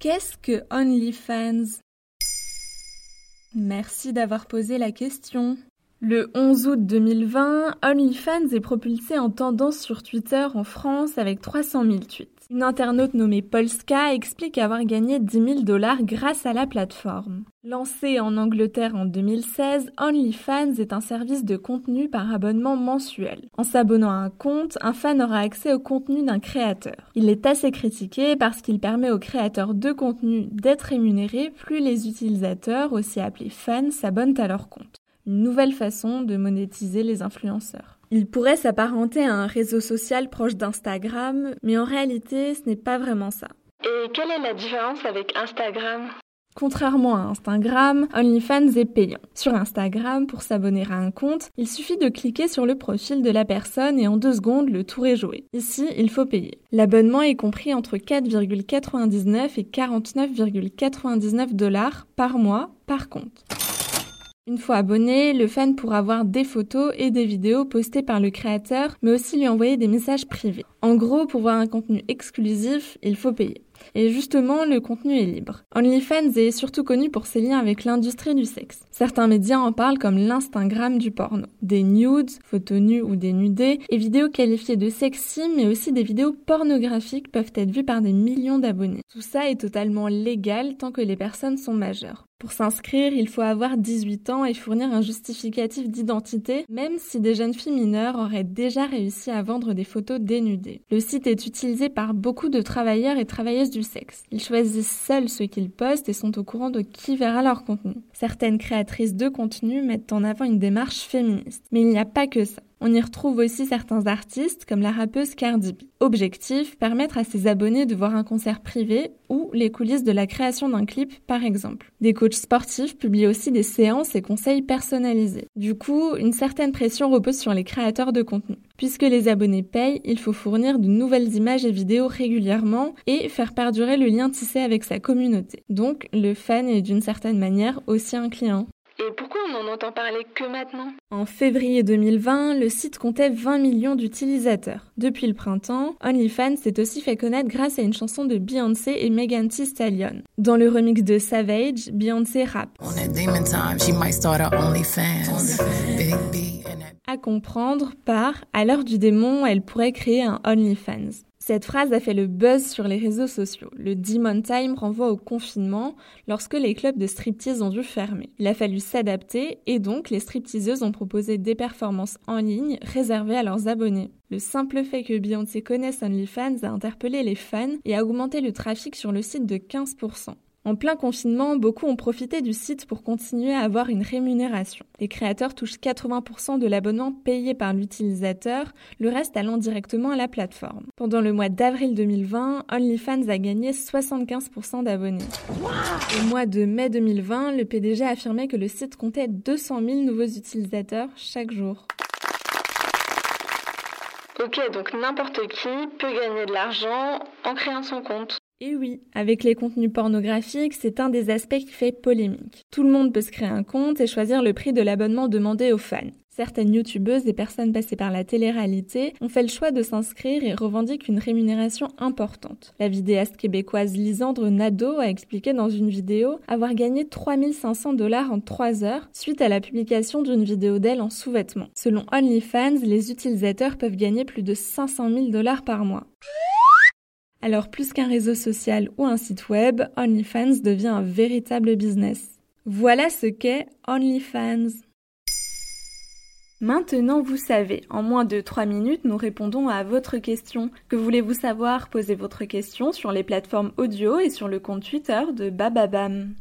Qu'est-ce que OnlyFans? Merci d'avoir posé la question. Le 11 août 2020, OnlyFans est propulsé en tendance sur Twitter en France avec 300 000 tweets. Une internaute nommée Polska explique avoir gagné 10 000 dollars grâce à la plateforme. Lancée en Angleterre en 2016, OnlyFans est un service de contenu par abonnement mensuel. En s'abonnant à un compte, un fan aura accès au contenu d'un créateur. Il est assez critiqué parce qu'il permet aux créateurs de contenu d'être rémunérés plus les utilisateurs, aussi appelés fans, s'abonnent à leur compte. Une nouvelle façon de monétiser les influenceurs. Il pourrait s'apparenter à un réseau social proche d'Instagram, mais en réalité, ce n'est pas vraiment ça. Et quelle est la différence avec Instagram? Contrairement à Instagram, OnlyFans est payant. Sur Instagram, pour s'abonner à un compte, il suffit de cliquer sur le profil de la personne et en deux secondes, le tour est joué. Ici, il faut payer. L'abonnement est compris entre 4,99 et 49,99 dollars par mois par compte. Une fois abonné, le fan pourra voir des photos et des vidéos postées par le créateur, mais aussi lui envoyer des messages privés. En gros, pour voir un contenu exclusif, il faut payer. Et justement, le contenu est libre. OnlyFans est surtout connu pour ses liens avec l'industrie du sexe. Certains médias en parlent comme l'Instagram du porno. Des nudes, photos nues ou dénudées, et vidéos qualifiées de sexy, mais aussi des vidéos pornographiques peuvent être vues par des millions d'abonnés. Tout ça est totalement légal tant que les personnes sont majeures. Pour s'inscrire, il faut avoir 18 ans et fournir un justificatif d'identité, même si des jeunes filles mineures auraient déjà réussi à vendre des photos dénudées. Le site est utilisé par beaucoup de travailleurs et travailleuses du sexe. Ils choisissent seuls ce qu'ils postent et sont au courant de qui verra leur contenu. Certaines créatrices de contenu mettent en avant une démarche féministe. Mais il n'y a pas que ça. On y retrouve aussi certains artistes comme la rappeuse Cardi B. Objectif, permettre à ses abonnés de voir un concert privé ou les coulisses de la création d'un clip par exemple. Des coachs sportifs publient aussi des séances et conseils personnalisés. Du coup, une certaine pression repose sur les créateurs de contenu. Puisque les abonnés payent, il faut fournir de nouvelles images et vidéos régulièrement et faire perdurer le lien tissé avec sa communauté. Donc, le fan est d'une certaine manière aussi un client. Pourquoi on n'en entend parler que maintenant En février 2020, le site comptait 20 millions d'utilisateurs. Depuis le printemps, OnlyFans s'est aussi fait connaître grâce à une chanson de Beyoncé et Megan Thee Stallion. Dans le remix de Savage, Beyoncé rappe. À comprendre par À l'heure du démon, elle pourrait créer un OnlyFans. Cette phrase a fait le buzz sur les réseaux sociaux. Le Demon Time renvoie au confinement lorsque les clubs de striptease ont dû fermer. Il a fallu s'adapter et donc les stripteaseuses ont proposé des performances en ligne réservées à leurs abonnés. Le simple fait que Beyoncé connaisse OnlyFans a interpellé les fans et a augmenté le trafic sur le site de 15%. En plein confinement, beaucoup ont profité du site pour continuer à avoir une rémunération. Les créateurs touchent 80% de l'abonnement payé par l'utilisateur, le reste allant directement à la plateforme. Pendant le mois d'avril 2020, OnlyFans a gagné 75% d'abonnés. Au mois de mai 2020, le PDG a affirmé que le site comptait 200 000 nouveaux utilisateurs chaque jour. Ok, donc n'importe qui peut gagner de l'argent en créant son compte. Et oui, avec les contenus pornographiques, c'est un des aspects qui fait polémique. Tout le monde peut se créer un compte et choisir le prix de l'abonnement demandé aux fans. Certaines youtubeuses et personnes passées par la télé-réalité ont fait le choix de s'inscrire et revendiquent une rémunération importante. La vidéaste québécoise Lisandre Nadeau a expliqué dans une vidéo avoir gagné 3500 dollars en 3 heures suite à la publication d'une vidéo d'elle en sous-vêtements. Selon OnlyFans, les utilisateurs peuvent gagner plus de 500 000 dollars par mois. Alors plus qu'un réseau social ou un site web, OnlyFans devient un véritable business. Voilà ce qu'est OnlyFans. Maintenant, vous savez, en moins de 3 minutes, nous répondons à votre question. Que voulez-vous savoir? Posez votre question sur les plateformes audio et sur le compte Twitter de Bababam.